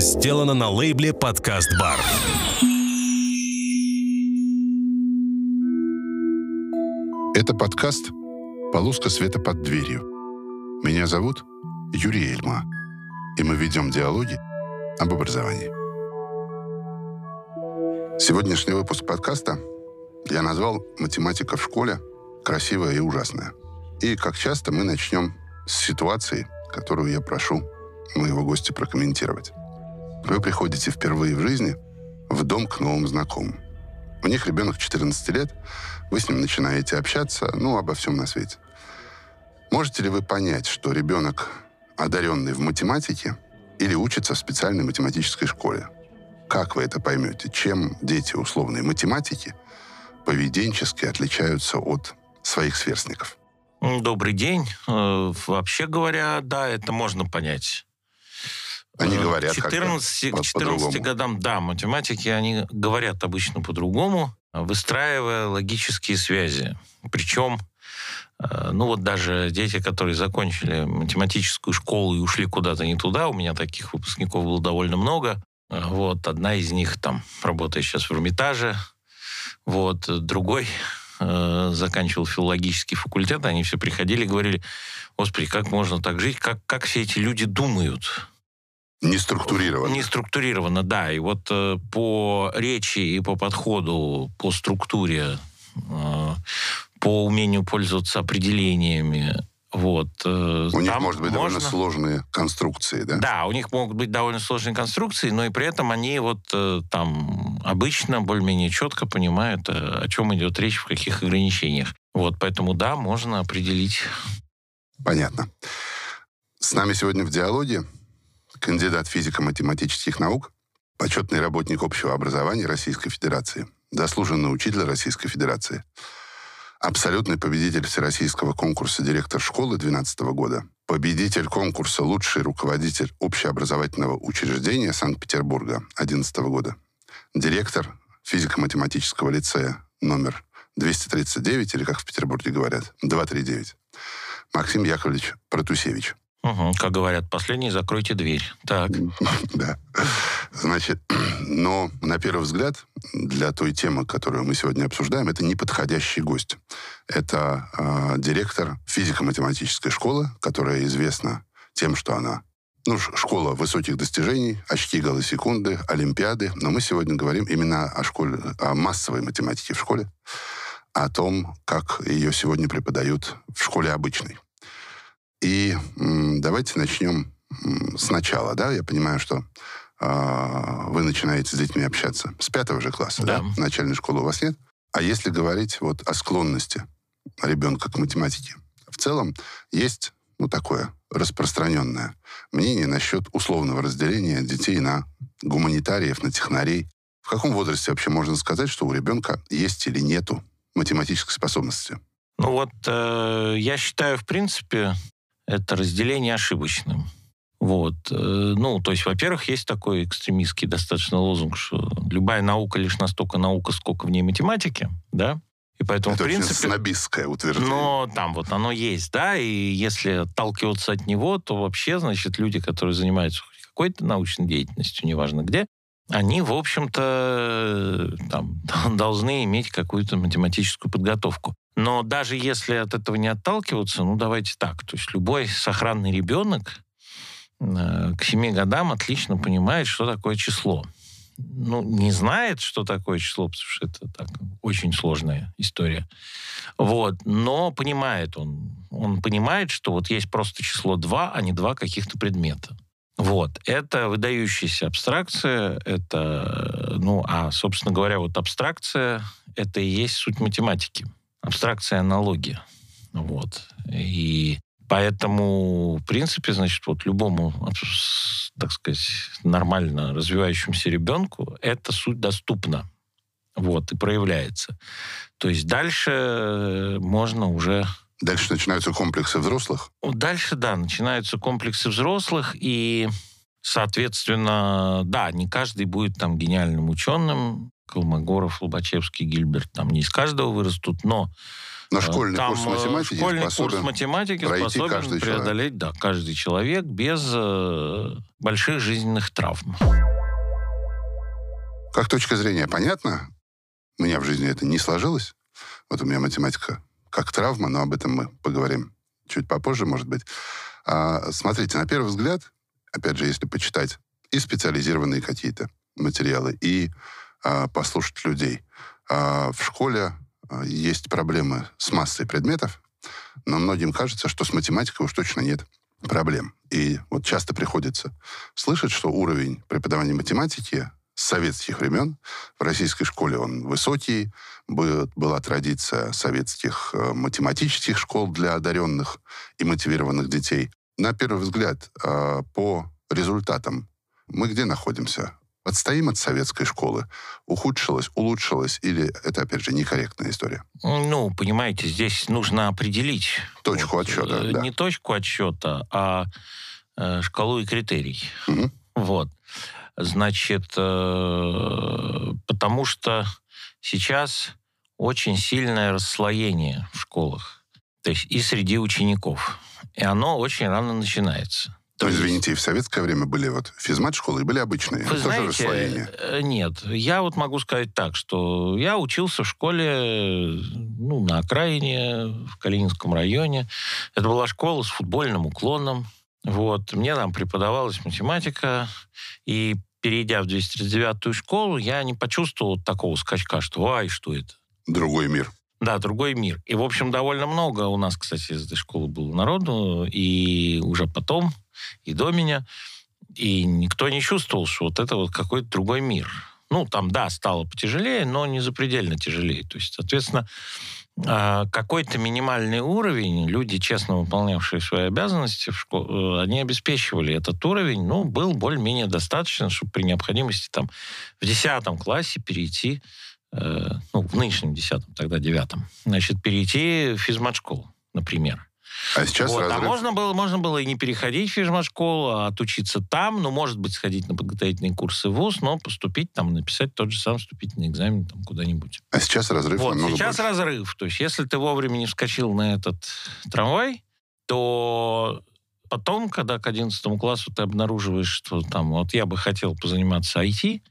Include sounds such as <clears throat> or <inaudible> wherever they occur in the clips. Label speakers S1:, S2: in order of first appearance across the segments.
S1: сделано на лейбле «Подкаст Бар».
S2: Это подкаст «Полоска света под дверью». Меня зовут Юрий Эльма, и мы ведем диалоги об образовании. Сегодняшний выпуск подкаста я назвал «Математика в школе. Красивая и ужасная». И, как часто, мы начнем с ситуации, которую я прошу моего гостя прокомментировать. Вы приходите впервые в жизни в дом к новым знакомым. У них ребенок 14 лет, вы с ним начинаете общаться, ну, обо всем на свете. Можете ли вы понять, что ребенок одаренный в математике или учится в специальной математической школе? Как вы это поймете? Чем дети условной математики поведенчески отличаются от своих сверстников?
S3: Добрый день. Э, вообще говоря, да, это можно понять.
S2: Они э, говорят
S3: 14, к 14 годам, да, математики, они говорят обычно по-другому, выстраивая логические связи. Причем, э, ну вот даже дети, которые закончили математическую школу и ушли куда-то не туда, у меня таких выпускников было довольно много. Вот, одна из них там работает сейчас в Эрмитаже, вот, другой э, заканчивал филологический факультет, они все приходили и говорили, господи, как можно так жить, как, как все эти люди думают?
S2: Не структурировано.
S3: Не структурировано, да. И вот э, по речи и по подходу, по структуре, э, по умению пользоваться определениями, вот.
S2: Э, у них, может быть, можно... довольно сложные конструкции, да?
S3: Да, у них могут быть довольно сложные конструкции, но и при этом они вот э, там обычно более-менее четко понимают, э, о чем идет речь, в каких ограничениях. Вот, поэтому да, можно определить.
S2: Понятно. С нами сегодня в диалоге кандидат физико-математических наук, почетный работник общего образования Российской Федерации, заслуженный учитель Российской Федерации, абсолютный победитель всероссийского конкурса директор школы 2012 года, победитель конкурса «Лучший руководитель общеобразовательного учреждения Санкт-Петербурга» 2011 года, директор физико-математического лицея номер 239, или как в Петербурге говорят, 239, Максим Яковлевич Протусевич.
S3: Угу, как говорят, последний закройте дверь. Так. <laughs>
S2: Да. Значит, <clears throat> но на первый взгляд, для той темы, которую мы сегодня обсуждаем, это неподходящий гость. Это э, директор физико-математической школы, которая известна тем, что она ну, школа высоких достижений, очки голосекунды, олимпиады. Но мы сегодня говорим именно о школе, о массовой математике в школе, о том, как ее сегодня преподают в школе обычной. И давайте начнем сначала, да, я понимаю, что э, вы начинаете с детьми общаться с пятого же класса, да. да, начальной школы у вас нет. А если говорить вот о склонности ребенка к математике, в целом есть, ну, такое распространенное мнение насчет условного разделения детей на гуманитариев, на технарей. В каком возрасте вообще можно сказать, что у ребенка есть или нету математической способности?
S3: Ну вот, э, я считаю, в принципе, это разделение ошибочным. Вот. Э, ну, то есть, во-первых, есть такой экстремистский достаточно лозунг, что любая наука лишь настолько наука, сколько в ней математики, да?
S2: И поэтому, это в принципе... очень снобистское утверждение.
S3: Но там вот оно есть, да, и если отталкиваться от него, то вообще, значит, люди, которые занимаются какой-то научной деятельностью, неважно где, они, в общем-то, там, <laughs> должны иметь какую-то математическую подготовку. Но даже если от этого не отталкиваться, ну давайте так, то есть любой сохранный ребенок э, к 7 годам отлично понимает, что такое число. Ну, не знает, что такое число, потому что это так, очень сложная история. Вот. Но понимает он. Он понимает, что вот есть просто число 2, а не два каких-то предмета. Вот. Это выдающаяся абстракция, это, ну, а, собственно говоря, вот абстракция — это и есть суть математики абстракция аналогия. Вот. И поэтому, в принципе, значит, вот любому, так сказать, нормально развивающемуся ребенку эта суть доступна. Вот, и проявляется. То есть дальше можно уже...
S2: Дальше начинаются комплексы взрослых?
S3: Дальше, да, начинаются комплексы взрослых, и, соответственно, да, не каждый будет там гениальным ученым, Колмогоров, Лобачевский, Гильберт, там не из каждого вырастут, но
S2: Но школьный
S3: Там,
S2: курс
S3: э,
S2: математики
S3: школьный
S2: способен
S3: курс математики способен
S2: каждый
S3: преодолеть, да, каждый человек без э, больших жизненных травм.
S2: Как точка зрения понятно, у меня в жизни это не сложилось. Вот у меня математика как травма, но об этом мы поговорим чуть попозже, может быть. А, смотрите, на первый взгляд, опять же, если почитать и специализированные какие-то материалы, и а, послушать людей, а, в школе а, есть проблемы с массой предметов, но многим кажется, что с математикой уж точно нет проблем. И вот часто приходится слышать, что уровень преподавания математики с советских времен. В российской школе он высокий. Была традиция советских э, математических школ для одаренных и мотивированных детей. На первый взгляд, э, по результатам мы где находимся? Отстоим от советской школы? Ухудшилось, улучшилось? Или это, опять же, некорректная история?
S3: Ну, понимаете, здесь нужно определить...
S2: Точку
S3: вот,
S2: отсчета,
S3: э,
S2: да.
S3: Не точку отсчета, а э, шкалу и критерий.
S2: Мгм.
S3: Вот. Значит, э, потому что сейчас очень сильное расслоение в школах. То есть и среди учеников. И оно очень рано начинается.
S2: То,
S3: есть-
S2: извините, и в советское время были вот физмат-школы и были обычные.
S3: Вы
S2: Тоже
S3: знаете,
S2: расслоение.
S3: э, нет. Я вот могу сказать так, что я учился в школе ну, на окраине, в Калининском районе. Это была школа с футбольным уклоном. Вот. Мне там преподавалась математика. И перейдя в 239-ю школу, я не почувствовал такого скачка, что «Ай, что это?»
S2: Другой мир.
S3: Да, другой мир. И, в общем, довольно много у нас, кстати, из этой школы было народу, и уже потом, и до меня, и никто не чувствовал, что вот это вот какой-то другой мир. Ну, там, да, стало потяжелее, но не запредельно тяжелее. То есть, соответственно, какой-то минимальный уровень, люди, честно выполнявшие свои обязанности, в школ- э, они обеспечивали этот уровень, ну, был более-менее достаточно, чтобы при необходимости там в 10 классе перейти э, ну, в нынешнем десятом, тогда девятом, значит, перейти в физмат-школу, например.
S2: А сейчас
S3: Вот, а
S2: разрыв.
S3: можно было, можно было и не переходить в физмат-школу, а отучиться там, ну, может быть, сходить на подготовительные курсы в ВУЗ, но поступить там, написать тот же самый вступительный экзамен там куда-нибудь.
S2: А сейчас разрыв
S3: Вот,
S2: намного
S3: сейчас
S2: больше.
S3: разрыв. То есть, если ты вовремя не вскочил на этот трамвай, то потом, когда к 11 классу ты обнаруживаешь, что там, вот я бы хотел позаниматься IT,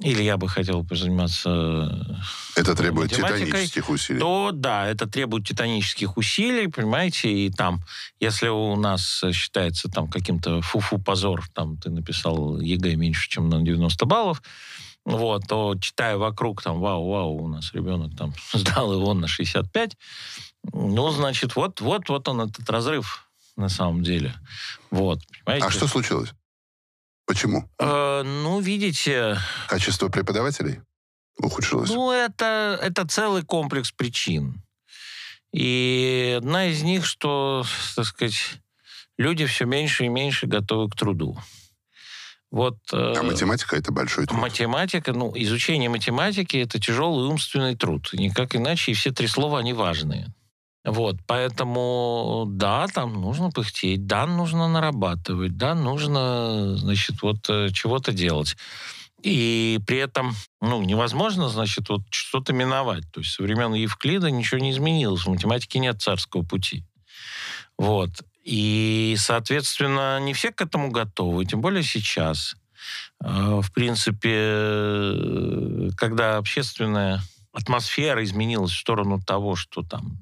S3: или я бы хотел позаниматься
S2: Это требует титанических усилий.
S3: то да, это требует титанических усилий, понимаете, и там, если у нас э, считается там каким-то фу-фу позор, там ты написал ЕГЭ меньше, чем на 90 баллов, вот, то читая вокруг, там, вау-вау, у нас ребенок там <laughs> сдал его на 65, ну, значит, вот, вот, вот он, этот разрыв на самом деле. Вот, понимаете?
S2: А что случилось? Почему?
S3: Э, ну, видите,
S2: Качество преподавателей ухудшилось?
S3: Ну, это, это целый комплекс причин. И одна из них, что, так сказать, люди все меньше и меньше готовы к труду. Вот э,
S2: а математика это большой труд.
S3: математика, ну, изучение математики это тяжелый умственный труд. Никак иначе, и все три слова, они важные. Вот, поэтому, да, там нужно пыхтеть, да, нужно нарабатывать, да, нужно, значит, вот э, чего-то делать. И при этом, ну, невозможно, значит, вот что-то миновать. То есть со времен Евклида ничего не изменилось. В математике нет царского пути. Вот. И, соответственно, не все к этому готовы, тем более сейчас. Э, В принципе, э, когда общественная атмосфера изменилась в сторону того, что там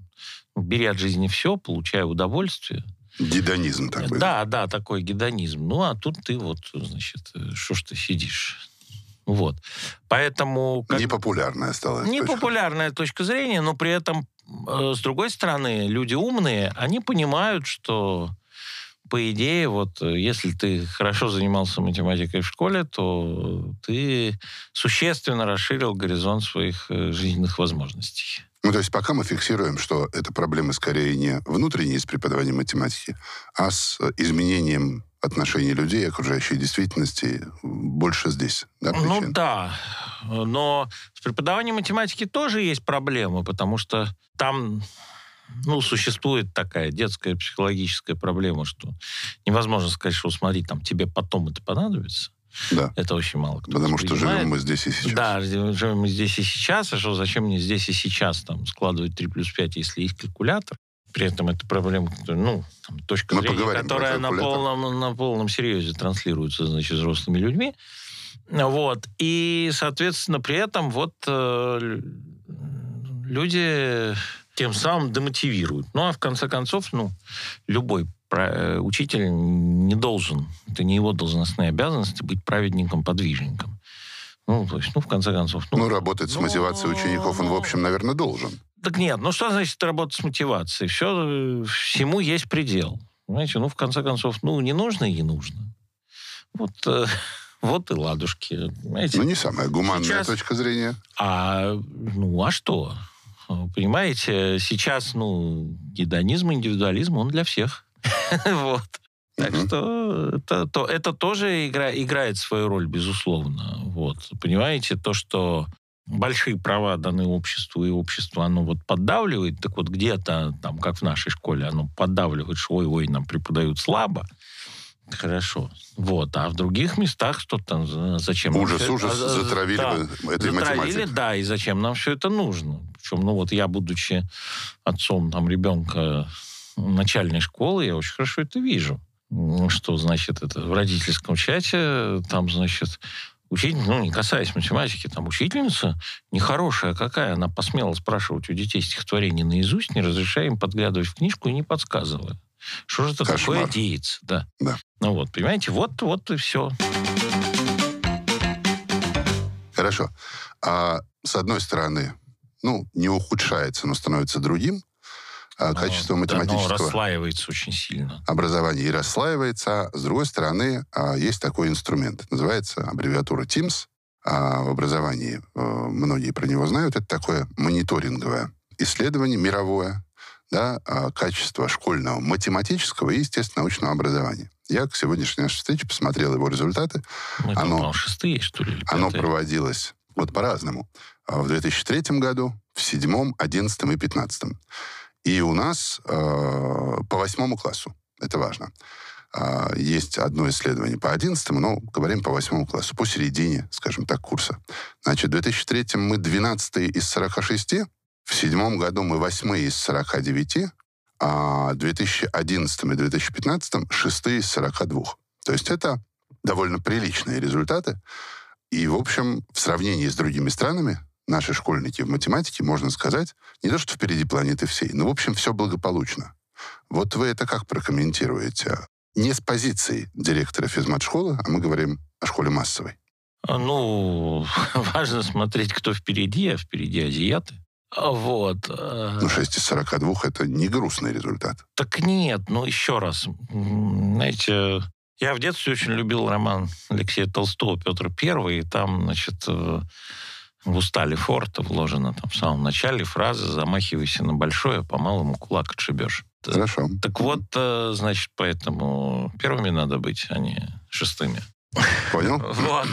S3: бери от жизни все, получай удовольствие.
S2: Гедонизм такой.
S3: Да, да, такой гедонизм. Ну, а тут ты вот, значит, э, что ж ты сидишь? Вот. Поэтому... как-
S2: Непопулярная стала. эта точка.
S3: Непопулярная точка зрения, но при этом, э, с другой стороны, люди умные, они понимают, что по идее, вот э, если ты хорошо занимался математикой в школе, то ты существенно расширил горизонт своих э, жизненных возможностей.
S2: Ну, то есть пока мы фиксируем, что это проблемы скорее не внутренние с преподаванием математики, а с э, изменением отношений людей окружающей действительности больше здесь. Да,
S3: Ну да, но с преподаванием математики тоже есть проблемы, потому что там ну, существует такая детская психологическая проблема, что невозможно сказать, что смотри, там тебе потом это понадобится.
S2: Да.
S3: Это очень мало кто
S2: Потому что живем мы здесь и сейчас.
S3: Да, живем мы здесь и сейчас, а что зачем мне здесь и сейчас там складывать 3 плюс 5, если есть калькулятор? При этом это проблема, ну, там, точка
S2: Мы
S3: зрения, которая на полном, на полном серьезе транслируется, значит, взрослыми людьми. Вот. И, соответственно, при этом вот э, лю- люди тем самым демотивируют. Ну, а в конце концов, ну, любой учитель не должен, это не его должностные обязанности быть праведником-подвижником. Ну, то есть, ну, в конце концов...
S2: Ну, работать с
S3: ну,
S2: мотивацией учеников он, в общем, наверное, должен.
S3: Так нет, ну что значит работать с мотивацией? Все, всему есть предел. Понимаете, ну, в конце концов, ну, не нужно и не нужно. Вот, э, <laughs> вот и ладушки. Понимаете?
S2: Ну, не самая гуманная
S3: Сейчас-
S2: точка зрения.
S3: А, ну, а что? Понимаете, сейчас, ну, гедонизм, индивидуализм, он для всех. <laughs> Вот. Так что это, то, это тоже игра, играет свою роль, безусловно. Вот. Понимаете, то, что большие права даны обществу, и общество, оно вот поддавливает, так вот где-то, там, как в нашей школе, оно поддавливает, что ой-ой, нам преподают слабо, хорошо. Вот. А в других местах что там, за- зачем? нам
S2: Ужас,
S3: всё-
S2: ужас,
S3: а, а,
S2: затравили
S3: да.
S2: бы этой
S3: Затравили,
S2: математикой.
S3: да, и зачем нам все это нужно? Причем, ну вот я, будучи отцом там ребенка начальной школы, я очень хорошо это вижу. Что, значит, это в родительском чате, там, значит, учитель, ну, не касаясь математики, там учительница нехорошая какая, она посмела спрашивать у детей стихотворение наизусть, не разрешая им подглядывать в книжку и не подсказывая. Что же это
S2: Кошмар.
S3: такое деется? Да.
S2: Да.
S3: Ну вот, понимаете, вот, вот и все.
S2: Хорошо. А с одной стороны, ну, не ухудшается, но становится другим, а качество
S3: Да, но
S2: математического
S3: расслаивается очень сильно.
S2: образования и расслаивается. С другой стороны, а, есть такой инструмент. Называется аббревиатура TIMSS. А в образовании э, многие про него знают. Это такое мониторинговое исследование мировое да, качества школьного математического и, естественно, научного образования. Я к сегодняшней нашей встрече посмотрел его результаты.
S3: Мы там,
S2: Оно-
S3: шестые, что ли, или
S2: Оно
S3: пятые?
S2: проводилось вот по-разному. В 2003 году, в седьмом, одиннадцатом и пятнадцатом. И у нас э, по восьмому классу. Это важно. А, есть одно исследование по одиннадцатому, но говорим по восьмому классу, посередине, скажем так, курса. Значит, в 2003 мы 12 из 46, в седьмом году мы 8 из 49, а в 2011 и 2015 6 из 42. То есть это довольно приличные результаты. И, в общем, в сравнении с другими странами, наши школьники в математике, можно сказать, не то что впереди планеты всей, но, в общем, все благополучно. Вот вы это как прокомментируете? Не с позиции директора физмат-школы, а мы говорим о школе массовой.
S3: А, Ну, <laughs> важно смотреть, кто впереди, а впереди азиаты. А Вот. э,
S2: Ну, 6 из 42 — это не грустный результат.
S3: Так нет, ну еще раз. Знаете, я в детстве очень любил роман Алексея Толстого «Петр Первый», и там, значит, э, в устале форта вложена там в самом начале фраза «Замахивайся на большое, по малому кулак отшибешь».
S2: Хорошо.
S3: Так вот, э, значит, поэтому первыми надо быть, а не шестыми.
S2: Понял?
S3: Вот.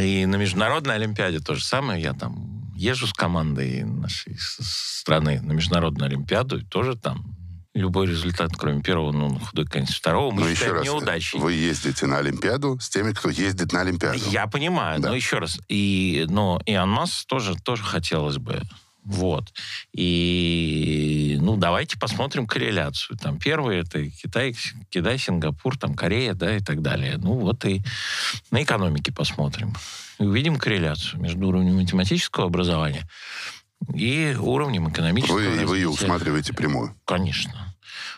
S3: И на международной Олимпиаде то же самое. Я там езжу с командой нашей страны на международную Олимпиаду, и тоже там любой результат, кроме первого, ну, на худой конец второго, мы
S2: Но еще
S3: считаем
S2: раз,
S3: неудачей.
S2: вы ездите на Олимпиаду с теми, кто ездит на Олимпиаду.
S3: Я понимаю,
S2: Да.
S3: но еще раз. И, но и Анмас тоже, тоже хотелось бы. Вот. И, ну, давайте посмотрим корреляцию. Там первый это Китай, Китай, Сингапур, там Корея, да, и так далее. Ну, вот и на экономике посмотрим. И увидим корреляцию между уровнем математического образования и уровнем экономического
S2: Вы, вы ее
S3: развития.
S2: усматриваете прямую.
S3: Конечно.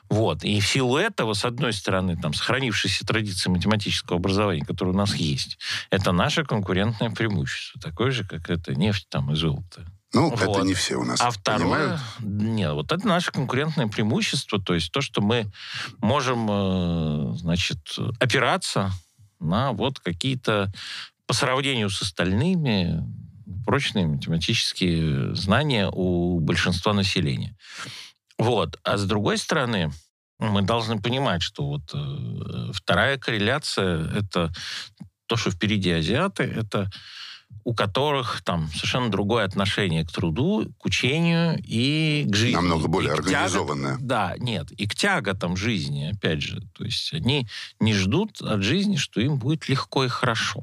S3: Вот. И в силу этого, с одной стороны, там, сохранившиеся традиции математического образования, которые у нас есть, это наше конкурентное преимущество. Такое же, как это нефть там, и золото.
S2: Ну,
S3: Вот.
S2: это не все у нас
S3: А второе,
S2: понимают.
S3: нет, вот это наше конкурентное преимущество, то есть то, что мы можем, э, значит, опираться на вот какие-то, по сравнению с остальными, прочные математические знания у большинства населения. Вот. А с другой стороны, мы должны понимать, что вот э, вторая корреляция — это то, что впереди азиаты, это у которых там совершенно другое отношение к труду, к учению и к жизни.
S2: Намного более
S3: И
S2: организованное.
S3: тягот- да, нет, и к тяготам жизни, опять же. То есть они не ждут от жизни, что им будет легко и хорошо.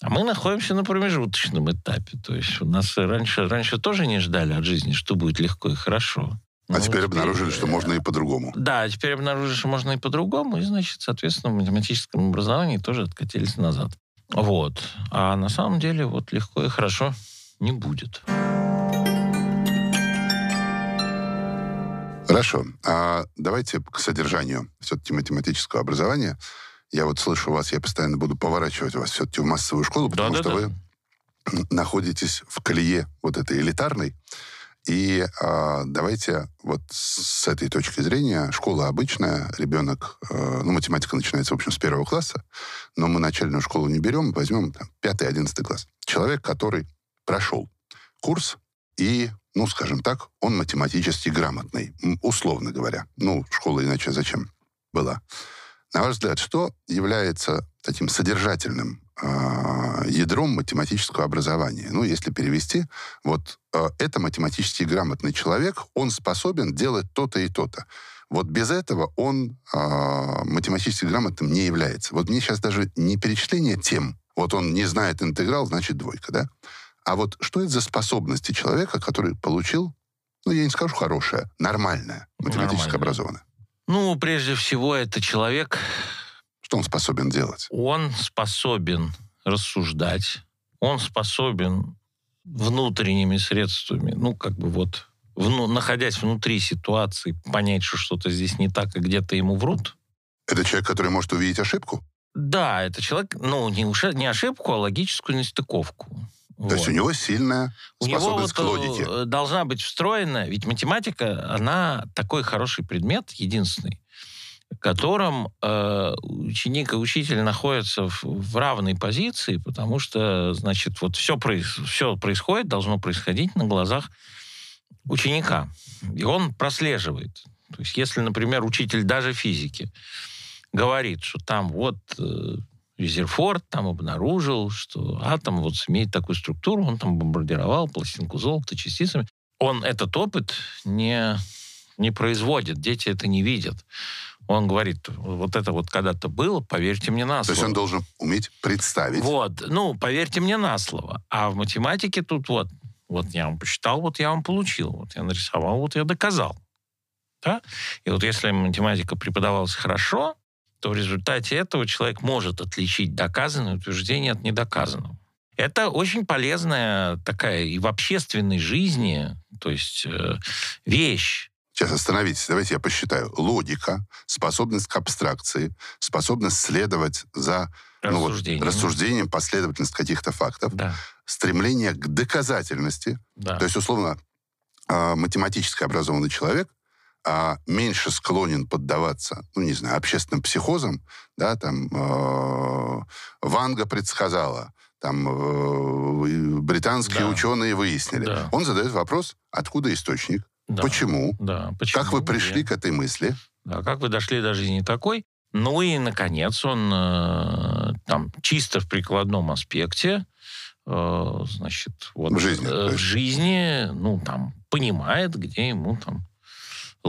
S3: А мы находимся на промежуточном этапе. То есть у нас раньше, раньше тоже не ждали от жизни, что будет легко и хорошо.
S2: А
S3: Ну,
S2: теперь обнаружили,
S3: э,
S2: что можно и по-другому.
S3: Да, теперь обнаружили, что можно и по-другому, и, значит, соответственно, в математическом образовании тоже откатились назад. Вот. А на самом деле вот легко и хорошо не будет.
S2: Хорошо. А давайте к содержанию все-таки математического образования. Я вот слышу вас, я постоянно буду поворачивать вас все-таки в массовую школу, потому что
S3: Да-да-да.
S2: вы находитесь в колее вот этой элитарной. И а, давайте вот с этой точки зрения, школа обычная, ребенок, э, ну, математика начинается, в общем, с первого класса, но мы начальную школу не берем, возьмем там, пятый, одиннадцатый класс. Человек, который прошел курс и, ну, скажем так, он математически грамотный, условно говоря. Ну, школа иначе зачем была? На ваш взгляд, что является таким содержательным а, ядром математического образования? Ну, если перевести, вот а, это математически грамотный человек, он способен делать то-то и то-то. Вот без этого он а, математически грамотным не является. Вот мне сейчас даже не перечисление тем. Вот он не знает интеграл, значит двойка, да? А вот что это за способности человека, который получил, ну, я не скажу хорошее, нормальное, математически
S3: Нормальное.
S2: образованное?
S3: Ну, прежде всего, это человек,
S2: Что он способен делать?
S3: он способен рассуждать, он способен внутренними средствами, ну, как бы вот, вну- находясь внутри ситуации, понять, что что-то здесь не так, и где-то ему врут.
S2: Это человек, который может увидеть ошибку?
S3: Да, это человек, ну, не, не ошибку, а логическую нестыковку.
S2: То есть у него сильная
S3: У него
S2: способность к
S3: вот,
S2: логике.
S3: э, должна быть встроена, ведь математика, она такой хороший предмет, единственный, в котором э, ученик и учитель находятся в, в равной позиции, потому что, значит, вот все, все происходит, должно происходить на глазах ученика. И он прослеживает. То есть если, например, учитель даже физики говорит, что там вот э, Резерфорд там обнаружил, что атом вот имеет такую структуру, он там бомбардировал пластинку золота частицами. Он этот опыт не, не производит, дети это не видят. Он говорит, вот это вот когда-то было, поверьте мне на
S2: То есть
S3: слово.
S2: он должен уметь представить.
S3: Вот, ну, поверьте мне на слово. А в математике тут вот, вот я вам посчитал, вот я вам получил, вот я нарисовал, вот я доказал. Да? И вот если математика преподавалась хорошо, то в результате этого человек может отличить доказанное утверждение от недоказанного. Это очень полезная такая и в общественной жизни, то есть э, вещь.
S2: Сейчас остановитесь, давайте я посчитаю. Логика, способность к абстракции, способность следовать за ну, вот,
S3: Рассуждение.
S2: рассуждением, последовательность каких-то фактов,
S3: Да,
S2: стремление к доказательности.
S3: да.
S2: То есть, условно, а, математически образованный человек а, меньше склонен поддаваться, ну, не знаю, общественным психозам, да, там, э, Ванга предсказала, там, э, британские
S3: Да.
S2: ученые выяснили.
S3: Да.
S2: Он задает вопрос, откуда источник,
S3: да,
S2: почему,
S3: Да, почему?
S2: как вы
S3: где?
S2: пришли к этой мысли.
S3: Да, как вы дошли до жизни такой? Ну и, наконец, он э, там чисто в прикладном аспекте, э, значит, вот
S2: В жизни,
S3: э, в жизни, ну там понимает, где ему там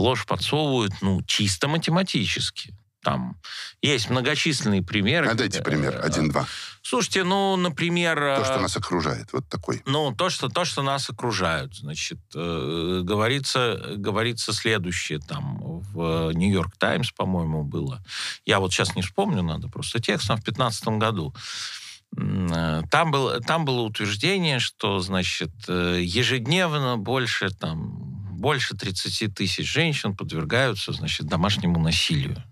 S3: ложь подсовывают, ну чисто математически. Там есть многочисленные примеры.
S2: А дайте пример,
S3: э,
S2: один-два.
S3: Слушайте, ну, например...
S2: То, что
S3: э,
S2: нас окружает, вот такой.
S3: ну, то, что, то, что нас окружают, значит, э, говорится, говорится следующее, там, в Нью-Йорк Таймс, по-моему, было. Я вот сейчас не вспомню, надо просто текстом, в 2015 году. Э, Там было, там было утверждение, что, значит, э, ежедневно больше, там, больше 30 тысяч женщин подвергаются, значит, домашнему насилию.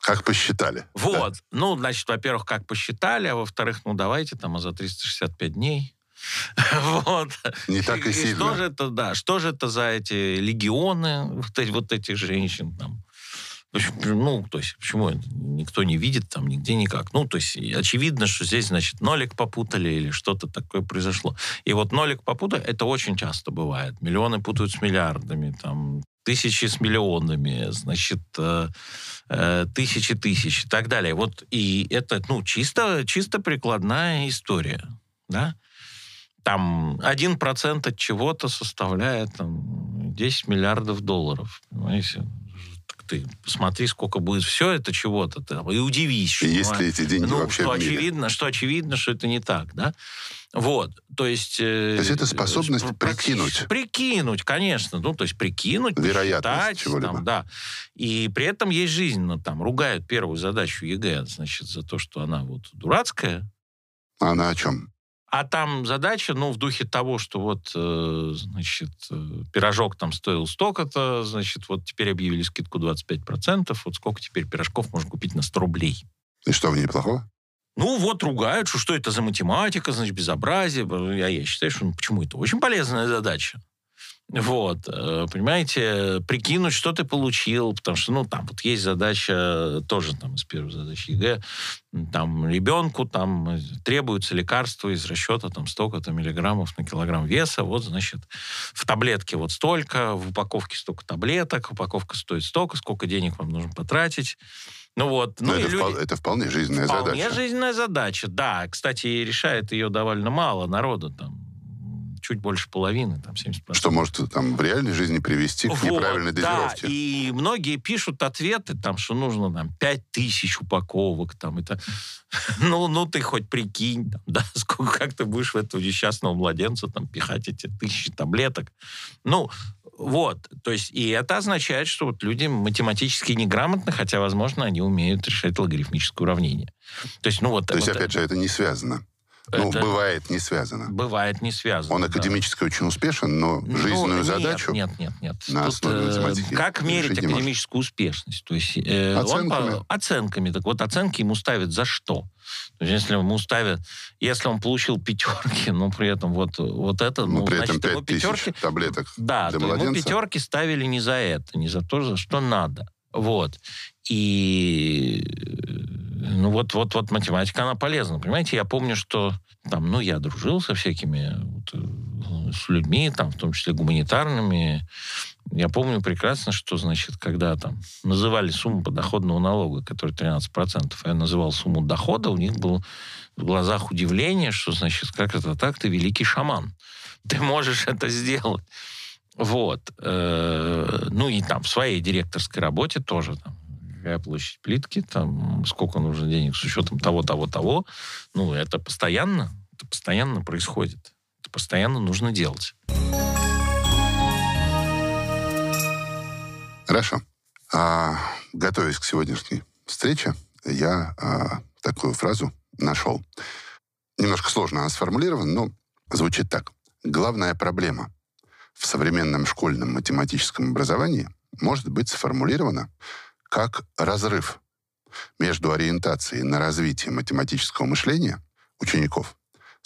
S2: Как посчитали.
S3: Вот. Ну, значит, во-первых, как посчитали, а во-вторых, ну, давайте там, а за 365 дней. <laughs> Вот.
S2: Не так и
S3: Что
S2: сильно.
S3: же это, да, что же это за эти легионы вот, эти, вот этих женщин там? Ну, то есть, почему никто не видит там нигде никак? Ну, то есть, очевидно, что здесь, значит, нолик попутали или что-то такое произошло. И вот нолик попутали, это очень часто бывает. Миллионы путают с миллиардами, там, тысячи с миллионами, значит, э, э, тысячи тысяч и так далее. Вот, и это, ну, чисто, чисто прикладная история. да, там 1% от чего-то составляет там, 10 миллиардов долларов. Понимаете? Ты посмотри, сколько будет все это чего-то, там, и удивись.
S2: И есть ли эти деньги
S3: ну,
S2: вообще
S3: что
S2: в мире?
S3: очевидно, что очевидно, что это не так, да? Вот, то есть... То
S2: есть это способность прикинуть.
S3: Прикинуть, конечно. Ну, то есть прикинуть,
S2: Вероятность чего-либо.
S3: там, да. И при этом есть жизнь. Ну, там, ругают первую задачу ЕГЭ, значит, за то, что она вот дурацкая,
S2: А она о чем?
S3: А там задача, ну, в духе того, что вот, э, значит, э, пирожок там стоил столько-то, значит, вот теперь объявили скидку 25%, вот сколько теперь пирожков можно купить на 100 рублей.
S2: И что в ней плохого?
S3: Ну, вот ругают, что, что это за математика, значит, безобразие. Я, я считаю, что ну, почему это очень полезная задача. Вот, э, понимаете, прикинуть, что ты получил, потому что, ну, там вот есть задача, тоже там из первой задачи ЕГЭ, там ребенку там э, требуется лекарство из расчета там столько-то миллиграммов на килограмм веса, вот, значит, в таблетке вот столько, в упаковке столько таблеток, упаковка стоит столько, сколько денег вам нужно потратить. Ну вот, ну
S2: Но это,
S3: люди...
S2: впол- это вполне жизненная
S3: Вполне
S2: задача.
S3: жизненная задача, да. Кстати, решает ее довольно мало народа, там, чуть больше половины, там, 70%.
S2: Что может там в реальной жизни привести к
S3: Вот,
S2: неправильной
S3: да,
S2: дозировке.
S3: и многие пишут ответы, там, что нужно там 5 тысяч упаковок, там, это... <laughs> Ну, ну, ты хоть прикинь, там, да, <laughs> сколько, как ты будешь в этого несчастного младенца там пихать эти тысячи таблеток. Ну, вот, то есть, и это означает, что вот люди математически неграмотны, хотя, возможно, они умеют решать логарифмическое уравнение. То есть, ну вот...
S2: То есть,
S3: вот
S2: опять же, это не связано. Ну,
S3: это
S2: бывает не связано.
S3: бывает не связано.
S2: Он
S3: да.
S2: академически очень успешен, но
S3: Ну,
S2: жизненную
S3: нет,
S2: задачу...
S3: Нет, нет, нет.
S2: на
S3: Тут,
S2: основе
S3: э,
S2: математики
S3: как мерить академическую успешность? То есть э, он
S2: Оценками.
S3: по- оценками. Так вот, оценки ему ставят за что? То есть, если ему ставят, если он получил пятерки, <laughs> но при этом вот, вот это,
S2: Ну,
S3: ну,
S2: при этом
S3: значит, ему
S2: 5 тысяч
S3: пятерки,
S2: таблеток
S3: да, то ему
S2: младенца.
S3: пятерки ставили не за это, не за то, за что надо. Вот. И э, ну вот, вот, вот математика, она полезна. Понимаете, я помню, что там, ну, я дружил со всякими вот, э, с людьми, там, в том числе гуманитарными. Я помню прекрасно, что, значит, когда там называли сумму подоходного налога, который 13%, а я называл сумму дохода, у них было в глазах удивление, что, значит, как это так, ты великий шаман. Ты можешь это сделать. Вот. Э, Ну и там в своей директорской работе тоже там какая площадь плитки, там сколько нужно денег с учетом того, того, того. Ну, это постоянно, это постоянно происходит. Это постоянно нужно делать.
S2: Хорошо. А, готовясь к сегодняшней встрече, я а, такую фразу нашел. Немножко сложно она сформулирована, но звучит так. Главная проблема в современном школьном математическом образовании может быть сформулирована как разрыв между ориентацией на развитие математического мышления учеников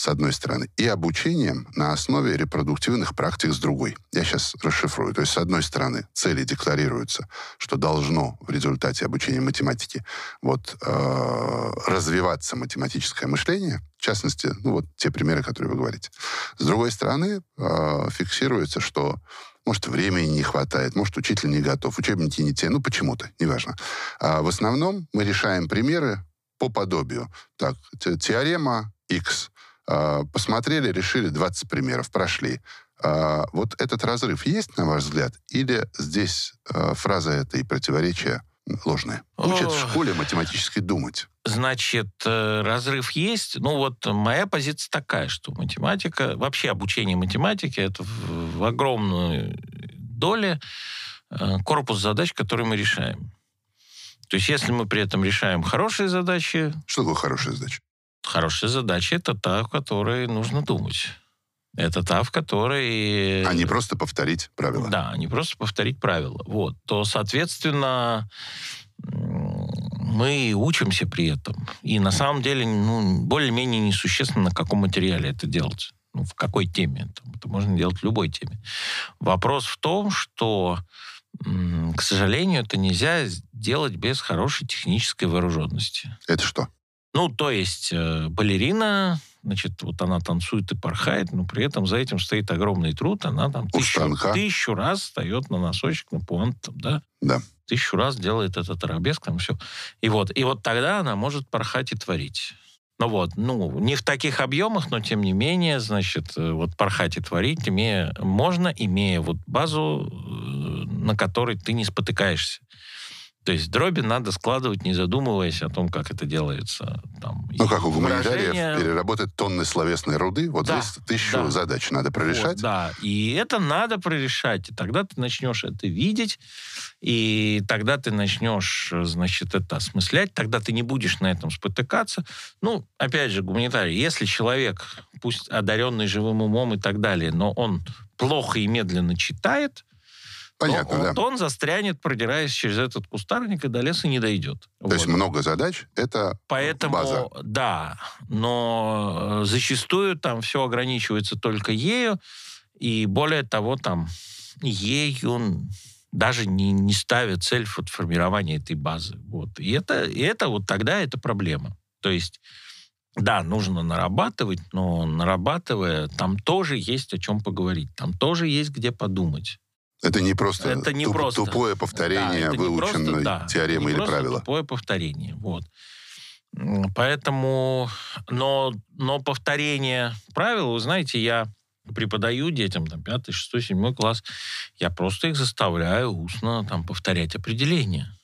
S2: с одной стороны, и обучением на основе репродуктивных практик с другой. Я сейчас расшифрую. То есть, с одной стороны, цели декларируются, что должно в результате обучения математике вот, э, развиваться математическое мышление, в частности, ну вот те примеры, которые вы говорите. С другой стороны, э, фиксируется, что может, времени не хватает, может, учитель не готов, учебники не те, ну, почему-то, неважно. А в основном мы решаем примеры по подобию. Так, те- теорема X. А, Посмотрели, решили 20 примеров, прошли. А, Вот этот разрыв есть, на ваш взгляд? Или здесь а, фраза эта и ложные? Учат в
S3: Ох.
S2: школе математически думать.
S3: Значит, э, разрыв есть. Ну вот моя позиция такая, что математика, вообще обучение математике, это в, в огромной доле э, корпус задач, которые мы решаем. То есть если мы при этом решаем хорошие задачи,
S2: Что такое хорошая задача?
S3: хорошая задача это та, в которой нужно думать. Это та, в которой...
S2: А не просто повторить правила.
S3: Да, не просто повторить правила. Вот. То, соответственно, мы учимся при этом. И на самом деле, ну, более-менее несущественно, на каком материале это делать. Ну, в какой теме. Это, это можно делать в любой теме. Вопрос в том, что, к сожалению, это нельзя делать без хорошей технической вооруженности.
S2: Это что?
S3: Ну, то есть э, балерина, значит, вот она танцует и порхает, но при этом за этим стоит огромный труд, она там тысячу, тысячу раз встает на носочек, на пуант, да,
S2: Да.
S3: тысячу раз делает этот арабеск, там все. И вот, и вот тогда она может порхать и творить. Ну вот, ну, не в таких объемах, но тем не менее, значит, э, вот порхать и творить имея, можно, имея вот базу, э, на которой ты не спотыкаешься. То есть дроби надо складывать, не задумываясь о том, как это делается. Там,
S2: ну, как у гуманитариев,
S3: выражения...
S2: переработать тонны словесной руды. Вот
S3: Да,
S2: здесь тысячу
S3: да.
S2: задач надо прорешать.
S3: Вот, да, и это надо прорешать. И тогда ты начнешь это видеть, и тогда ты начнешь, значит, это осмыслять, тогда ты не будешь на этом спотыкаться. Ну, опять же, гуманитарий, если человек, пусть одаренный живым умом и так далее, но он плохо и медленно читает,
S2: Понятно,
S3: то,
S2: да.
S3: он застрянет, продираясь через этот кустарник, и до леса не дойдет.
S2: То есть
S3: Вот.
S2: много задач — это
S3: Поэтому,
S2: база.
S3: да, но э, зачастую там все ограничивается только ею, и более того, там ею даже не, не ставят цель вот формирования этой базы. Вот. И, это, и это вот тогда это проблема. То есть, да, нужно нарабатывать, но нарабатывая, там тоже есть о чем поговорить, там тоже есть где подумать.
S2: Это не просто,
S3: Это не
S2: туп-
S3: просто.
S2: тупое
S3: Да,
S2: повторение
S3: это не просто,
S2: выученной
S3: да,
S2: теоремы или правила.
S3: тупое повторение. Вот. Поэтому, но, но повторение правил, вы знаете, я преподаю детям, там, пятый, шестой, седьмой класс, я просто их заставляю устно там повторять определения.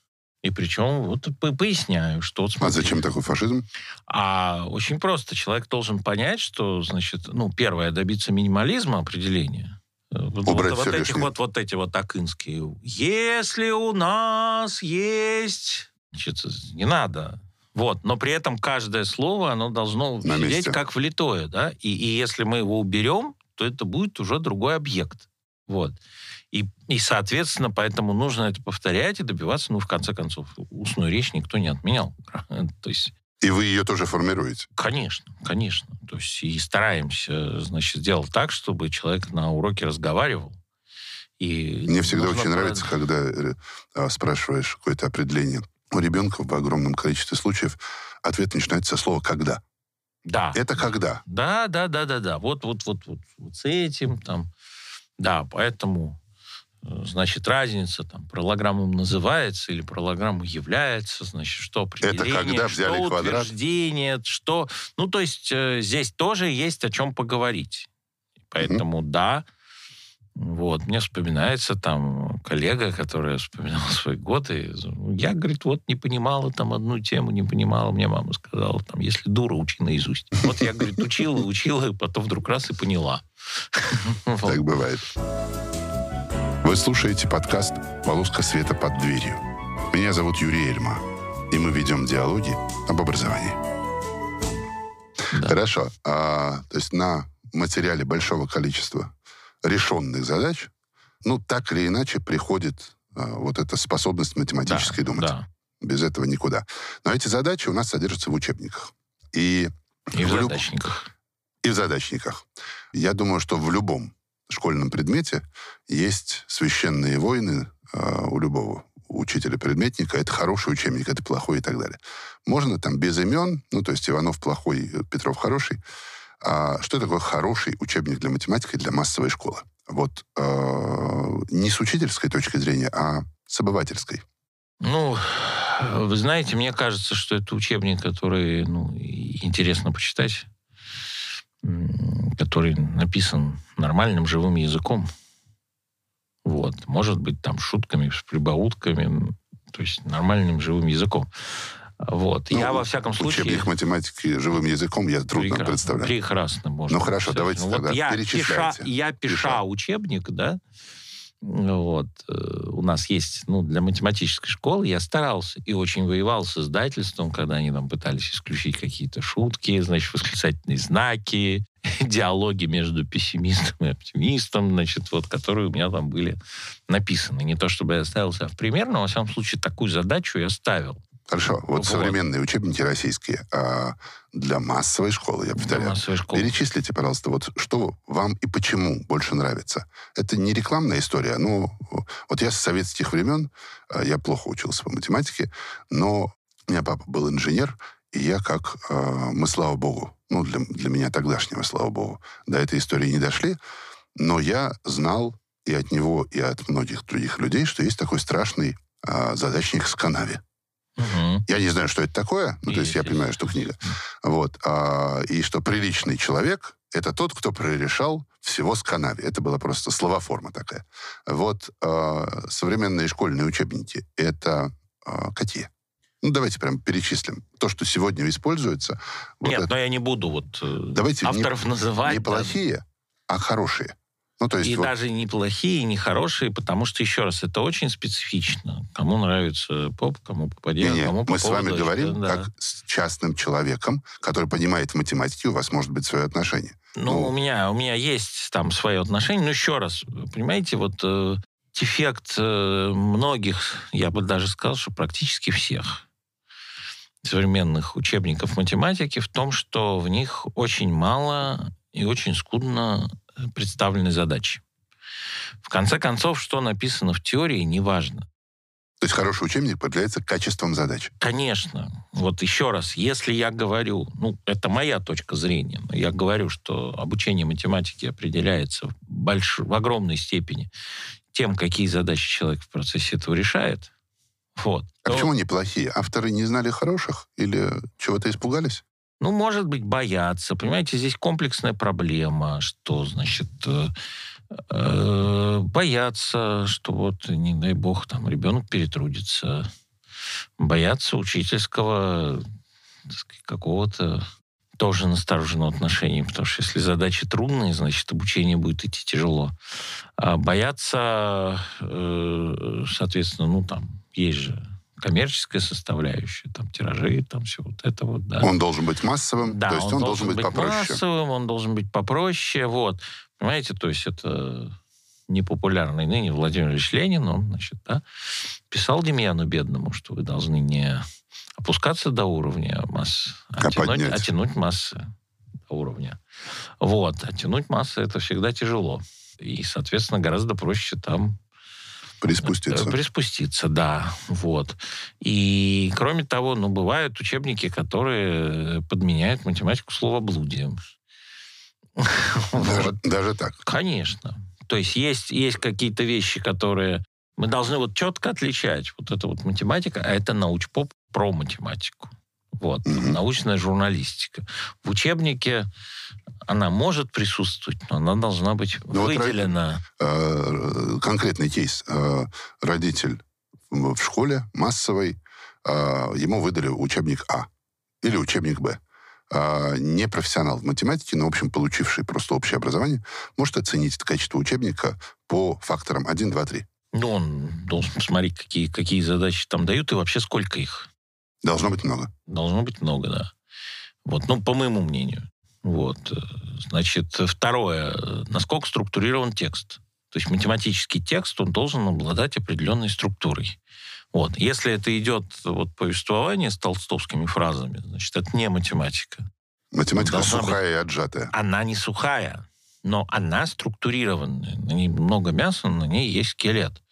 S3: И причем вот по- поясняю, что вот
S2: А
S3: смотри,
S2: зачем такой фашизм?
S3: а очень просто. Человек должен понять, что, значит, ну, первое, добиться минимализма определения. Вот,
S2: Убрать
S3: вот, вот этих вот, вот эти вот акинские. Если у нас есть... Значит, не надо. Вот. Но при этом каждое слово, оно должно
S2: На
S3: сидеть
S2: месте.
S3: как влитое, да? И, и если мы его уберем, то это будет уже другой объект. Вот. И, и, соответственно, поэтому нужно это повторять и добиваться, ну, в конце концов, устную речь никто не отменял. <laughs> То есть
S2: И вы ее тоже формируете.
S3: Конечно, конечно. То есть и стараемся, значит, сделать так, чтобы человек на уроке разговаривал. И
S2: Мне всегда очень нравится, когда э, а, спрашиваешь какое-то определение. У ребенка в огромном количестве случаев ответ начинается со слова «когда».
S3: Да.
S2: Это когда?
S3: Да, да, да, да, да. Вот, вот, вот, вот, вот с этим там. Да, поэтому, значит, разница там параллограммом называется или параллограммом является, значит, что определение,
S2: когда взяли
S3: что
S2: квадрат?
S3: утверждение, что... Ну, то есть э, здесь тоже есть о чем поговорить. Поэтому, да, вот, мне вспоминается там коллега, который вспоминал свои годы. Я, говорит, вот не понимала там одну тему, не понимала. Мне мама сказала, там, если дура, учи наизусть. Вот я, говорит, учила, учила, и потом вдруг раз и поняла. <laughs>
S2: Так бывает. Вы слушаете подкаст «Полоска света под дверью». Меня зовут Юрий Эльма, и мы ведем диалоги об образовании.
S3: Да.
S2: Хорошо. А, то есть на материале большого количества решенных задач, ну, так или иначе приходит а, вот эта способность математически думать.
S3: Да.
S2: Без этого никуда. Но эти задачи у нас содержатся в учебниках. И,
S3: И в
S2: в люб-
S3: задачниках.
S2: и в задачниках. Я думаю, что в любом школьном предмете есть священные войны а, у любого учителя-предметника. Это хороший учебник, это плохой и так далее. Можно там без имен, ну, то есть Иванов плохой, Петров хороший. А что такое хороший учебник для математики для массовой школы? Вот а, не с учительской точки зрения, а с обывательской.
S3: Ну, вы знаете, мне кажется, что это учебник, который ну, интересно почитать, который написан нормальным живым языком. Вот. Может быть, там шутками, с прибаутками, то есть нормальным живым языком. Вот. Я,
S2: Ну,
S3: во всяком случае...
S2: Учебник математики живым языком я трудно
S3: Прекрасно,
S2: представляю.
S3: Прекрасно можно.
S2: Ну, хорошо, давайте
S3: Ну,
S2: тогда
S3: вот я пиша,
S2: перечисляйте.
S3: я пиша
S2: Пиша.
S3: учебник, да, вот, э, у нас есть, ну, для математической школы я старался и очень воевал с издательством, когда они там пытались исключить какие-то шутки, значит, восклицательные знаки, <laughs> диалоги между пессимистом и оптимистом, значит, вот, которые у меня там были написаны. Не то, чтобы я ставил себя в пример, но, во всяком случае, такую задачу я ставил.
S2: Хорошо, вот,
S3: Вот.
S2: современные учебники российские а для массовой школы, я
S3: Для
S2: повторяю.
S3: массовой школы.
S2: Перечислите, пожалуйста, вот что вам и почему больше нравится. Это не рекламная история, но вот я с советских времен, а, я плохо учился по математике, но у меня папа был инженер, и я как, а, мы, слава богу, ну, для, для меня тогдашнего, слава богу, до этой истории не дошли, но я знал и от него, и от многих других людей, что есть такой страшный а, задачник с канаве.
S3: Мгм.
S2: Я не знаю, что это такое, ну, то есть я понимаю, что книга. Вот. А, и что приличный человек — это тот, кто прорешал всего с канаве. Это была просто словоформа такая. Вот а, современные школьные учебники — это а, какие? Ну, давайте прям перечислим. То, что сегодня используется. вот
S3: Нет,
S2: это-
S3: но я не буду вот э,
S2: Давайте не-
S3: авторов называть.
S2: не
S3: да.
S2: плохие, а хорошие. Ну, то есть
S3: И
S2: вот
S3: даже не плохие, не хорошие, потому что, еще раз, это очень специфично. Кому нравится поп, кому попадет,
S2: Не-не,
S3: кому
S2: мы с вами
S3: попадочка,
S2: говорим
S3: да.
S2: как с частным человеком, который понимает в математике, у вас может быть свое отношение.
S3: Ну,
S2: Ну.
S3: у меня, у меня есть там свое отношение. Но еще раз, понимаете, вот э, дефект э, многих, я бы даже сказал, что практически всех современных учебников математики в том, что в них очень мало и очень скудно представлены задачи. В конце концов, что написано в теории, неважно.
S2: То есть хороший учебник определяется качеством задач.
S3: Конечно. Вот еще раз, если я говорю, ну, это моя точка зрения, но я говорю, что обучение математике определяется в, больш... в огромной степени тем, какие задачи человек в процессе этого решает, вот.
S2: А
S3: то,
S2: почему они плохие? Авторы не знали хороших? Или чего-то испугались?
S3: Ну, может быть, боятся. Понимаете, здесь комплексная проблема, что, значит, э, э, боятся, что вот, не дай бог, там, ребенок перетрудится. Боятся учительского какого-то тоже настороженного отношения, потому что если задачи трудные, значит, обучение будет идти тяжело. А боятся, э, соответственно, ну, там, есть же коммерческая составляющая, там, тиражи, там, все вот это вот, да.
S2: Он должен быть массовым,
S3: Да,
S2: то есть он, должен быть попроще.
S3: массовым, он должен быть попроще, вот. Понимаете, то есть это непопулярный ныне Владимир Ильич Ленин, он, значит, да, писал Демьяну Бедному, что вы должны не опускаться до уровня масс, а,
S2: А
S3: тянуть, а тянуть массы до уровня. Вот. А тянуть массы это всегда тяжело. И, соответственно, гораздо проще там
S2: Приспуститься.
S3: Э, Приспуститься, да. Вот. И, кроме того, ну, бывают учебники, которые подменяют математику словоблудием. <laughs>
S2: Даже,
S3: Вот.
S2: даже так.
S3: Конечно. То есть есть, есть какие-то вещи, которые мы должны вот четко отличать. Вот это вот математика, а это научпоп про математику. Вот,
S2: Мгм.
S3: научная журналистика. В учебнике она может присутствовать, но она должна быть
S2: Ну, вот
S3: выделена.
S2: Э, конкретный кейс. Э, родитель в в школе массовой, э, ему выдали учебник А или учебник Б. Э, не профессионал в математике, но, в общем, получивший просто общее образование, может оценить это качество учебника по факторам 1, 2, 3.
S3: Ну, он должен посмотреть, какие, какие задачи там дают и вообще сколько их.
S2: Должно быть много.
S3: Должно быть много, да. Вот, ну, по моему мнению. Вот. э, Значит, второе. Насколько структурирован текст? То есть математический текст, он должен обладать определенной структурой. Вот. Если это идет вот повествование с толстовскими фразами, значит, это не математика.
S2: Математика сухая и отжатая.
S3: Она не сухая, но она структурированная. На ней много мяса, на ней есть скелет.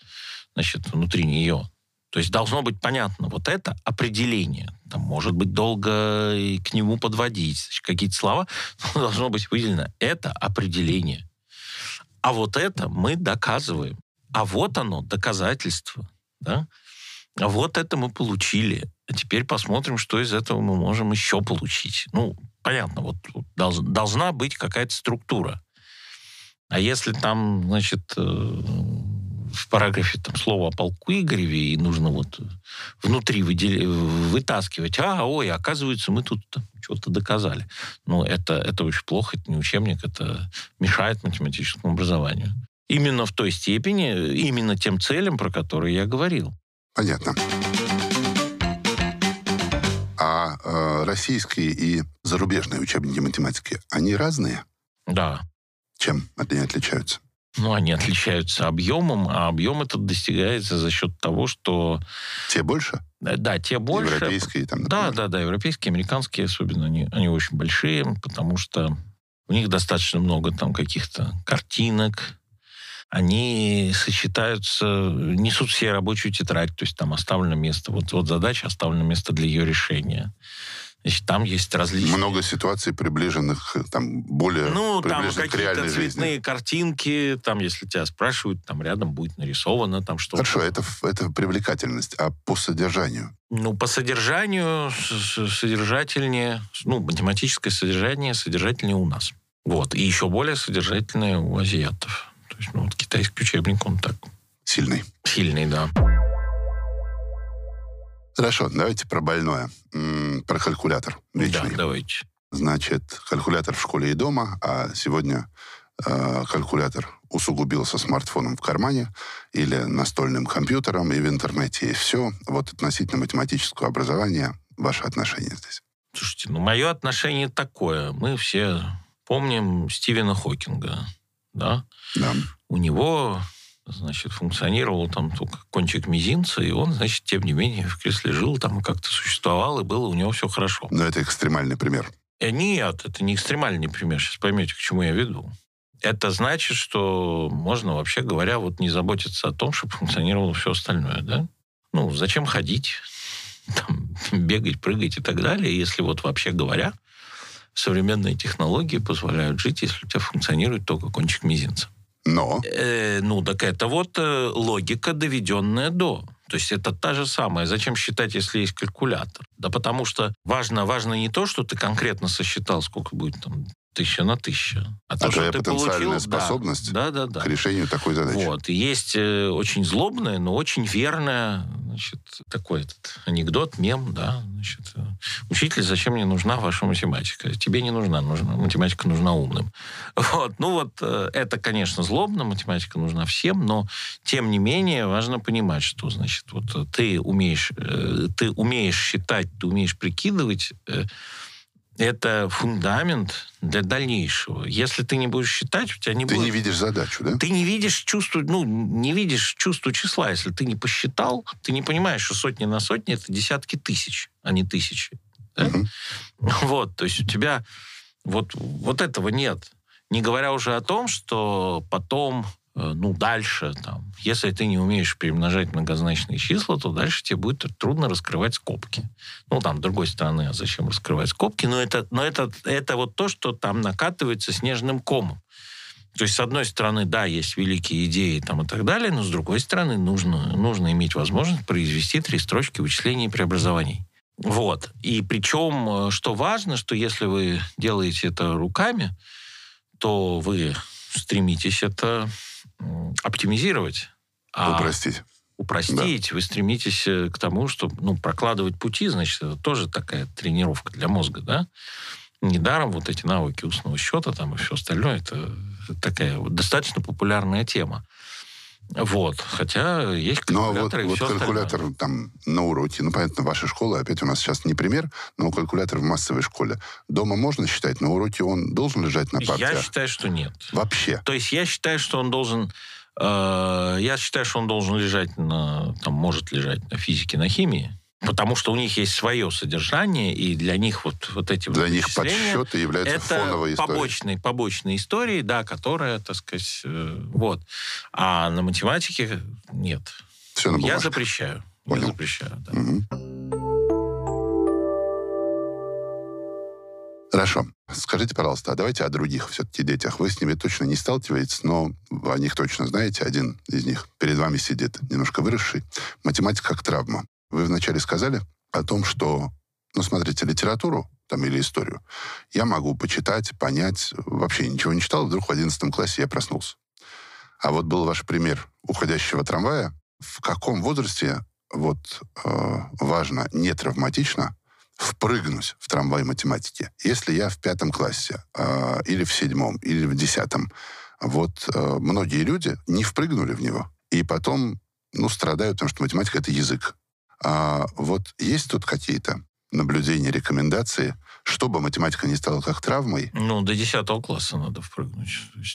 S3: Значит, внутри нее. То есть должно быть понятно, вот это определение. Там может быть долго и к нему подводить какие-то слова, <laughs> но должно быть выделено. Это определение. А вот это мы доказываем. А вот оно, доказательство. Да? А вот это мы получили. А теперь посмотрим, что из этого мы можем еще получить. Ну, понятно, вот вот долж- должна быть какая-то структура. А если там, значит, э, в параграфе там слово о полку Игореве, и нужно вот внутри выдел- вытаскивать, а, ой, оказывается, мы тут что-то доказали. Ну, это, это очень плохо, это не учебник, это мешает математическому образованию. Именно в той степени, именно тем целям, про которые я говорил.
S2: Понятно. А э, российские и зарубежные учебники математики, они разные?
S3: Да,
S2: Чем они отличаются?
S3: Ну, они отличаются объемом, а объем этот достигается за счет того, что...
S2: Те больше?
S3: э, Да, те больше...
S2: Европейские там,
S3: Да,
S2: например?
S3: да, да, европейские, американские особенно, они, они очень большие, потому что у них достаточно много там каких-то картинок, они сочетаются, несут все рабочую тетрадь, то есть там оставлено место, вот, вот задача, оставлено место для ее решения. Значит, там есть различные...
S2: Много ситуаций, приближенных, там, более
S3: Ну, там какие-то цветные
S2: жизни.
S3: картинки, там, если тебя спрашивают, там рядом будет нарисовано там что-то.
S2: Хорошо, это, это привлекательность. А по содержанию?
S3: Ну, по содержанию содержательнее, ну, математическое содержание содержательнее у нас. Вот. И еще более содержательное у азиатов. То есть, ну, вот китайский учебник, он так
S2: Сильный.
S3: сильный, да.
S2: Хорошо, давайте про больное. М, Про калькулятор вечный.
S3: Да, давайте.
S2: Значит, калькулятор в школе и дома, а сегодня э, калькулятор усугубился смартфоном в кармане или настольным компьютером, и в интернете, и все. Вот относительно математического образования ваше отношение здесь.
S3: Слушайте, ну, мое отношение такое. Мы все помним Стивена Хокинга, да?
S2: Да.
S3: У него, значит, функционировал там только кончик мизинца, и он, значит, тем не менее в кресле жил, там и как-то существовал, и было у него все хорошо.
S2: Но это экстремальный пример.
S3: Э, Нет, это не экстремальный пример. Сейчас поймете, к чему я веду. Это значит, что можно, вообще говоря, вот не заботиться о том, чтобы функционировало все остальное, да? Ну, зачем ходить, <laughs> там, бегать, прыгать и так далее, если вот вообще говоря, современные технологии позволяют жить, если у тебя функционирует только кончик мизинца.
S2: Но
S3: Э, ну, так это вот э, логика, доведенная до. То есть это та же самая. Зачем считать, если есть калькулятор? Да потому что важно, важно не то, что ты конкретно сосчитал, сколько будет там тысяча на тысяча, а то,
S2: А
S3: что
S2: твоя
S3: ты
S2: потенциальная
S3: получил... да.
S2: способность
S3: Да, да, да.
S2: к решению такой задачи.
S3: Вот. И есть э, очень злобное, но очень верное, значит, такой этот анекдот, мем, да, значит, э, учитель, зачем мне нужна ваша математика? Тебе не нужна, нужна математика нужна умным. Вот. Ну вот, э, это, конечно, злобно, математика нужна всем, но, тем не менее, важно понимать, что, значит, вот ты умеешь, э, ты умеешь считать, ты умеешь прикидывать, э, это фундамент для дальнейшего. Если ты не будешь считать, у тебя не
S2: Ты
S3: будет...
S2: не видишь задачу, да?
S3: Ты не видишь чувство, ну, не видишь чувство числа. Если ты не посчитал, ты не понимаешь, что сотни на сотни это десятки тысяч, а не тысячи. да?
S2: Мгм. <laughs>
S3: Вот, то есть у тебя вот, вот этого нет. Не говоря уже о том, что потом, ну, дальше, там, если ты не умеешь перемножать многозначные числа, то дальше тебе будет трудно раскрывать скобки. Ну, там, с другой стороны, а зачем раскрывать скобки? Но это, но это, это вот то, что там накатывается снежным комом. То есть, с одной стороны, да, есть великие идеи там, и так далее, но с другой стороны, нужно, нужно иметь возможность произвести три строчки вычислений и преобразований. Вот. И причем, э, что важно, что если вы делаете это руками, то вы стремитесь это м, оптимизировать. А
S2: Упростить.
S3: упростить, вы стремитесь э, к тому, чтобы ну, прокладывать пути, значит, это тоже такая тренировка для мозга, да? Недаром вот эти навыки устного счета там и все остальное, это такая вот достаточно популярная тема. Вот. Хотя есть
S2: Ну, а вот, вот калькулятор там на уроке, ну, понятно, ваша школа, опять у нас сейчас не пример, но калькулятор в массовой школе. Дома можно считать, на уроке он должен лежать на парте?
S3: Я считаю, что нет.
S2: Вообще.
S3: То есть я считаю, что он должен... э, я считаю, что он должен лежать на... Там, может лежать на физике, на химии. Потому что у них есть свое содержание, и для них вот, вот эти
S2: Для
S3: вот
S2: них подсчеты являются
S3: это
S2: фоновой историей.
S3: побочные, побочные истории, да, которые, так сказать, э, вот. А на математике нет.
S2: Все на
S3: Я запрещаю.
S2: Понял.
S3: Я запрещаю, да.
S2: Мгм. Хорошо. Скажите, пожалуйста, а давайте о других все-таки детях. Вы с ними точно не сталкиваетесь, но о них точно знаете. Один из них перед вами сидит, немножко выросший. Математика как травма. Вы вначале сказали о том, что, ну, смотрите, литературу там, или историю я могу почитать, понять. Вообще ничего не читал, вдруг в 11 классе я проснулся. А вот был ваш пример уходящего трамвая. В каком возрасте вот э, важно не травматично впрыгнуть в трамвай математики. Если я в пятом классе, э, или в седьмом, или в десятом, вот э, многие люди не впрыгнули в него. И потом, ну, страдают, потому что математика — это язык. А вот есть тут какие-то наблюдения, рекомендации, чтобы математика не стала как травмой?
S3: Ну, до 10 класса надо впрыгнуть.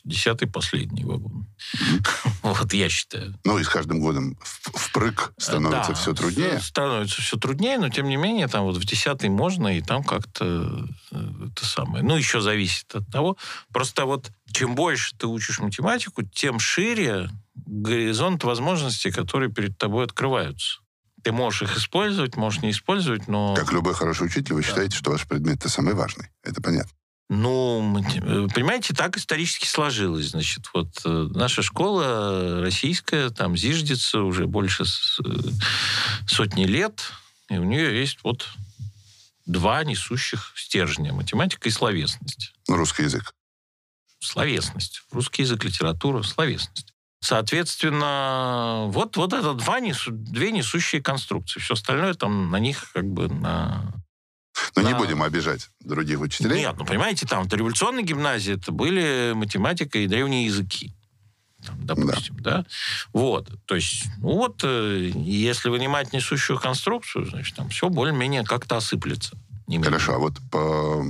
S3: 10 последний вагон. <laughs> Вот я считаю.
S2: Ну, и с каждым годом впрыг становится
S3: Да,
S2: все труднее.
S3: Становится все труднее, но тем не менее, там вот в 10 можно, и там как-то э, это самое. Ну, еще зависит от того. Просто вот чем больше ты учишь математику, тем шире горизонт возможностей, которые перед тобой открываются. Ты можешь их использовать, можешь не использовать, но...
S2: Как любой хороший учитель, вы считаете, что ваш предмет самый важный. Это понятно.
S3: Ну, э, понимаете, так исторически сложилось. Значит, вот э, наша школа российская, там зиждется уже больше э, сотни лет, и у нее есть вот два несущих стержня. Математика и словесность.
S2: Русский язык.
S3: Словесность. Русский язык, литература, словесность. Соответственно, вот, вот это два несу, две несущие конструкции. Все остальное там на них как бы на...
S2: Но на... не будем обижать других учителей.
S3: Нет, ну понимаете, там в революционной гимназии это были математика и древние языки. Там, допустим, да. да. Вот, то есть, ну вот, э, если вынимать несущую конструкцию, значит, там все более-менее как-то осыплется.
S2: Хорошо, а вот по,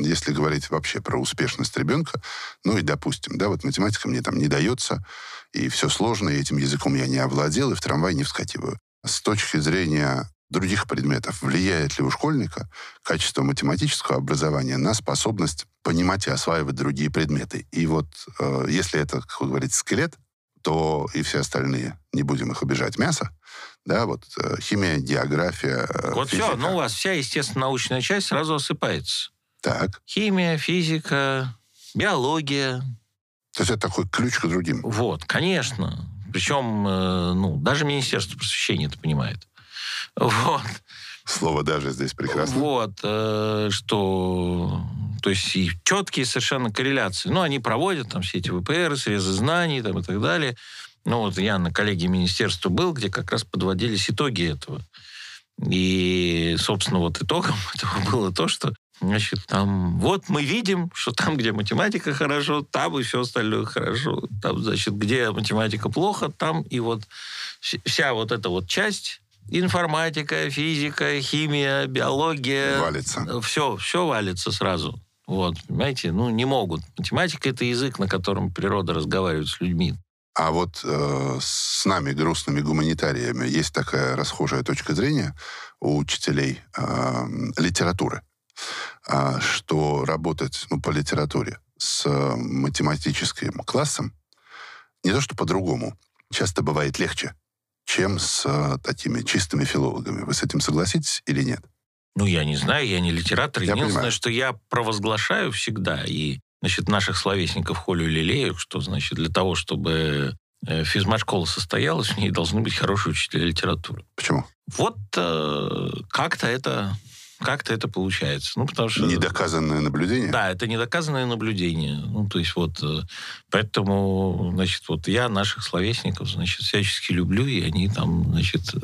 S2: если говорить вообще про успешность ребенка, ну и допустим, да, вот математика мне там не дается, и все сложно, и этим языком я не овладел, и в трамвай не вскакиваю. С точки зрения других предметов, влияет ли у школьника качество математического образования на способность понимать и осваивать другие предметы? И вот э, если это, как вы говорите, скелет, то и все остальные, не будем их обижать, мясо, да, вот э, химия, география,
S3: э, Вот физика. все, ну у вас вся естественно-научная часть сразу осыпается.
S2: Так.
S3: Химия, физика, биология.
S2: То есть это такой ключ к другим?
S3: Вот, конечно. Причем, э, ну, даже Министерство просвещения это понимает. Вот.
S2: Слово «даже» здесь прекрасно.
S3: Вот, что... То есть и четкие совершенно корреляции. Ну, они проводят там все эти ВПР, срезы знаний там, и так далее. Ну, вот я на коллегии министерства был, где как раз подводились итоги этого. И, собственно, вот итогом <laughs> этого было то, что Значит, там, вот мы видим, что там, где математика хорошо, там и все остальное хорошо. Там, значит, где математика плохо, там и вот вся вот эта вот часть, информатика, физика, химия, биология.
S2: Валится.
S3: Все, все валится сразу. Вот, понимаете, ну, не могут. Математика — это язык, на котором природа разговаривает с людьми.
S2: А вот э, с нами, грустными гуманитариями, есть такая расхожая точка зрения у учителей э, литературы, э, что работать ну, по литературе с математическим классом не то что по-другому, часто бывает легче, чем с э, такими чистыми филологами. Вы с этим согласитесь или нет?
S3: Ну, я не знаю, я не литератор. Я Единственное, понимаю. что я провозглашаю всегда, и значит, наших словесников холю лелею, что, значит, для того, чтобы э, физмат-школа состоялась, в ней должны быть хорошие учителя литературы.
S2: Почему?
S3: Вот э, как-то это как-то это получается. Ну, потому что...
S2: Недоказанное наблюдение?
S3: Да, это недоказанное наблюдение. Ну, то есть вот... Э, поэтому, значит, вот я наших словесников, значит, всячески люблю, и они там, значит,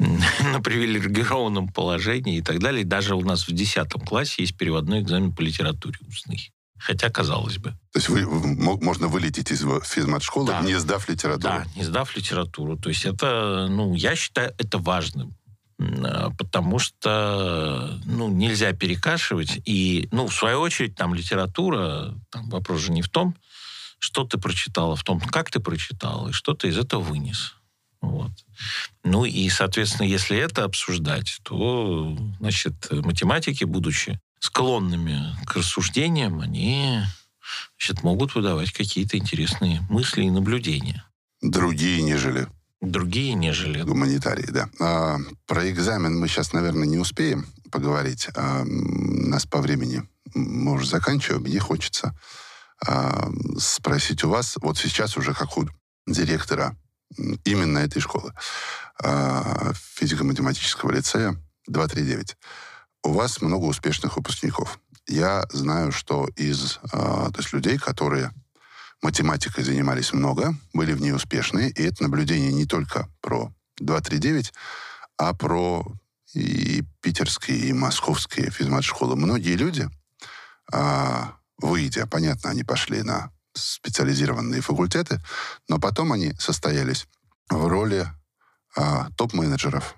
S3: на привилегированном положении и так далее. даже у нас в 10 классе есть переводной экзамен по литературе устный. Хотя, казалось бы.
S2: То есть вы, можно вылететь из физмат-школы, да. не сдав литературу?
S3: Да, не сдав литературу. То есть это, ну, я считаю это важным. А, потому что, ну, нельзя перекашивать. И, ну, в свою очередь, там литература, там вопрос же не в том, что ты прочитал, а в том, как ты прочитал, и что ты из этого вынес. Вот. Ну и, соответственно, если это обсуждать, то, значит, математики, будучи склонными к рассуждениям, они значит, могут выдавать какие-то интересные мысли и наблюдения.
S2: Другие, нежели
S3: Другие, нежели...
S2: Гуманитарии, да. А, про экзамен мы сейчас, наверное, не успеем поговорить. А, нас по времени мы уже заканчиваем. Мне хочется а, спросить у вас, вот сейчас уже как у директора именно этой школы, а, физико-математического лицея 239, у вас много успешных выпускников. Я знаю, что из а, то есть людей, которые математикой занимались много, были в ней успешные, и это наблюдение не только про 239, а про и питерские, и московские физмат-школы. Многие люди, а, выйдя, понятно, они пошли на специализированные факультеты, но потом они состоялись в роли а, топ-менеджеров,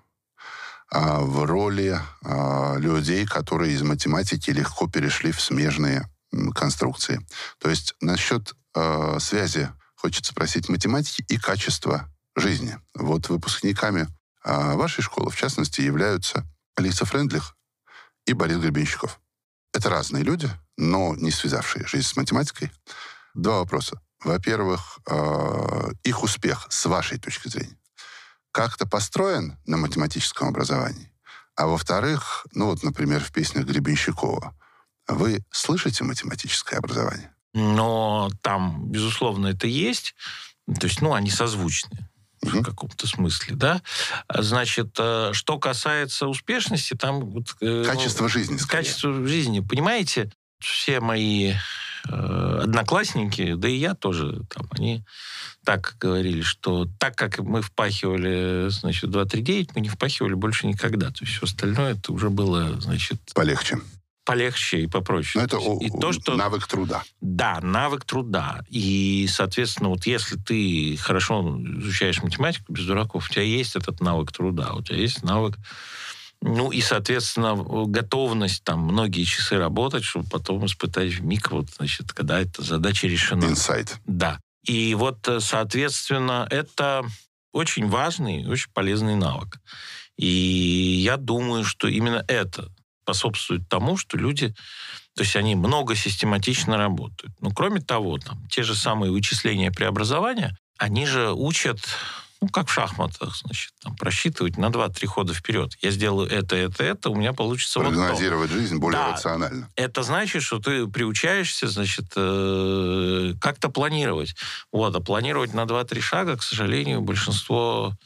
S2: а, в роли а, людей, которые из математики легко перешли в смежные конструкции. То есть насчет э, связи хочется спросить математики и качества жизни. Вот выпускниками э, вашей школы, в частности, являются Алиса Френдлих и Борис Гребенщиков. Это разные люди, но не связавшие жизнь с математикой. Два вопроса. Во-первых, э, их успех с вашей точки зрения. как-то построен на математическом образовании. А во-вторых, ну вот, например, в песнях Гребенщикова, вы слышите математическое образование?
S3: Но там, безусловно, это есть. То есть, ну, они созвучны угу. в каком-то смысле, да. Значит, э, что касается успешности, там... Вот,
S2: э, качество ну, жизни,
S3: скорее. Качество жизни. Понимаете, все мои одноклассники, да и я тоже, там, они так говорили, что так как мы впахивали, значит, 2-3-9, мы не впахивали больше никогда. То есть все остальное это уже было, значит...
S2: Полегче
S3: полегче и попроще.
S2: Но это то есть, и то, что... навык труда.
S3: Да, навык труда. И, соответственно, вот если ты хорошо изучаешь математику без дураков, у тебя есть этот навык труда, у тебя есть навык ну и, соответственно, готовность там многие часы работать, чтобы потом испытать в миг, вот, значит, когда эта задача решена.
S2: Инсайт.
S3: Да. И вот, э, соответственно, это очень важный, очень полезный навык. И я думаю, что именно это способствует тому, что люди, то есть они много систематично работают. Ну, кроме того, там, те же самые вычисления преобразования, они же учат ну, как в шахматах, значит, там, просчитывать на 2-3 хода вперед. Я сделаю это, это, это, у меня получится
S2: вот Прогнозировать жизнь более да, рационально.
S3: Это значит, что ты приучаешься, значит, э, как-то планировать. Вот, а планировать на 2-3 шага, к сожалению, большинство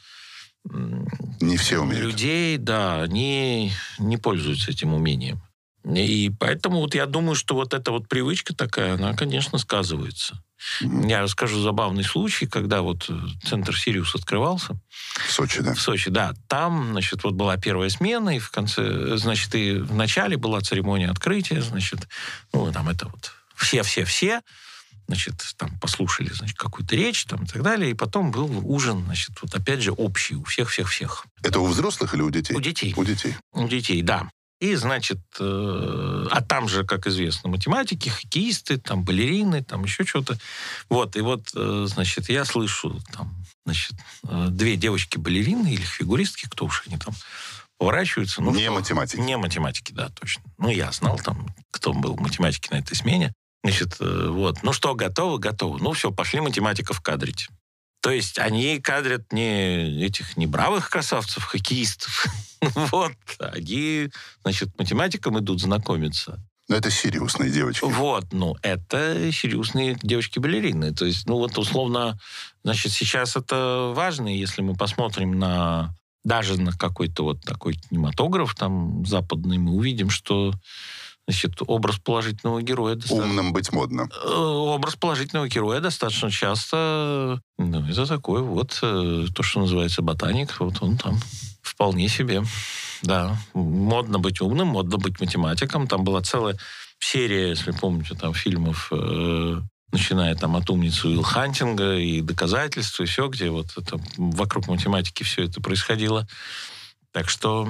S2: не все умеют.
S3: людей, да, они не пользуются этим умением. И поэтому вот я думаю, что вот эта вот привычка такая, она, конечно, сказывается. Я расскажу забавный случай, когда вот э, центр «Сириус» открывался.
S2: В Сочи, да?
S3: В Сочи, да. Там, значит, вот была первая смена, и в конце, значит, и в начале была церемония открытия, значит, ну, там это вот все-все-все, значит, там послушали, значит, какую-то речь там и так далее, и потом был ужин, значит, вот опять же общий у всех-всех-всех.
S2: Это у взрослых или у детей?
S3: У детей.
S2: У детей.
S3: У детей, да. И, значит, э, а там же, как известно, математики, хоккеисты, там, балерины, там еще что-то. Вот, и вот, э, значит, я слышу, там, значит, э, две девочки-балерины или фигуристки, кто уж они там, поворачиваются. Ну,
S2: не
S3: что,
S2: математики.
S3: Не математики, да, точно. Ну, я знал там, кто был математики на этой смене. Значит, э, вот, ну что, готовы? Готовы. Ну все, пошли математиков кадрить. То есть они кадрят не этих не бравых красавцев, хоккеистов. <laughs> вот, они, значит, математикам идут знакомиться.
S2: Но это серьезные девочки.
S3: Вот, ну, это серьезные девочки-балерины. То есть, ну, вот, условно, значит, сейчас это важно, если мы посмотрим на даже на какой-то вот такой кинематограф там западный, мы увидим, что Значит, образ положительного героя...
S2: Достаточно... Умным быть модно.
S3: Э, образ положительного героя достаточно часто... Ну, это такой вот, э, то, что называется ботаник, вот он там вполне себе. Да, модно быть умным, модно быть математиком. Там была целая серия, если помните, там фильмов, э, начиная там от умницы Уилл Хантинга и доказательства, и все, где вот это вокруг математики все это происходило. Так что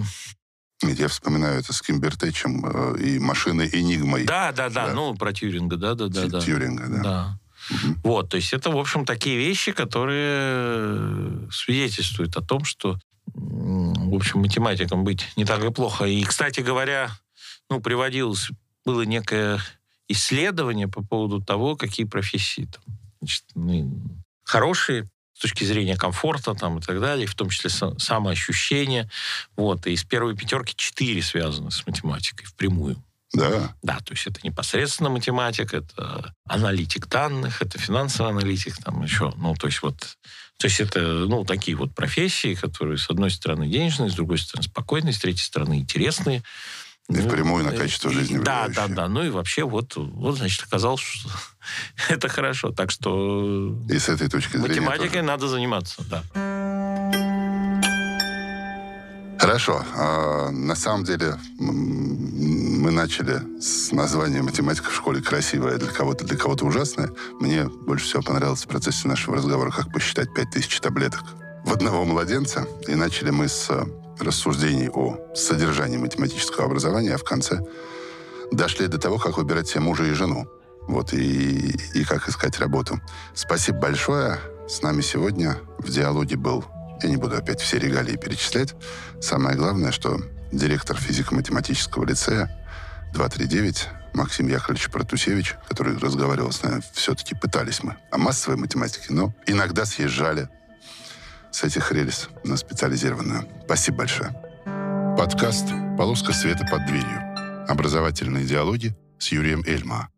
S2: я вспоминаю это с Кимбертечем э, и машиной Энигмой.
S3: Да, да, да, да, ну, про Тьюринга, да, да, да. да.
S2: Тьюринга, да.
S3: да. Угу. Вот, то есть это, в общем, такие вещи, которые свидетельствуют о том, что, в общем, математикам быть не так и плохо. И, кстати говоря, ну, приводилось, было некое исследование по поводу того, какие профессии там, значит, ну, хорошие, с точки зрения комфорта там, и так далее, в том числе самоощущение. Вот. И из первой пятерки четыре связаны с математикой впрямую.
S2: Да.
S3: Да, то есть это непосредственно математик, это аналитик данных, это финансовый аналитик, там еще, ну, то есть вот, то есть это, ну, такие вот профессии, которые, с одной стороны, денежные, с другой стороны, спокойные, с третьей стороны, интересные.
S2: И впрямую на качество жизни
S3: Да, да, да. Ну и вообще вот, вот значит, оказалось, что <laughs> это хорошо. Так что...
S2: И с этой точки
S3: зрения Математикой тоже. надо заниматься, да.
S2: Хорошо. А, на самом деле мы начали с названия «Математика в школе красивая, для кого-то для кого-то ужасная». Мне больше всего понравилось в процессе нашего разговора, как посчитать 5000 таблеток в одного младенца. И начали мы с рассуждений о содержании математического образования, а в конце дошли до того, как выбирать себе мужа и жену. Вот, и, и как искать работу. Спасибо большое. С нами сегодня в диалоге был, я не буду опять все регалии перечислять, самое главное, что директор физико-математического лицея 239 Максим Яковлевич Протусевич, который разговаривал с нами, все-таки пытались мы о массовой математике, но иногда съезжали с этих рельс на специализированную. Спасибо большое. Подкаст «Полоска света под дверью». Образовательные диалоги с Юрием Эльма.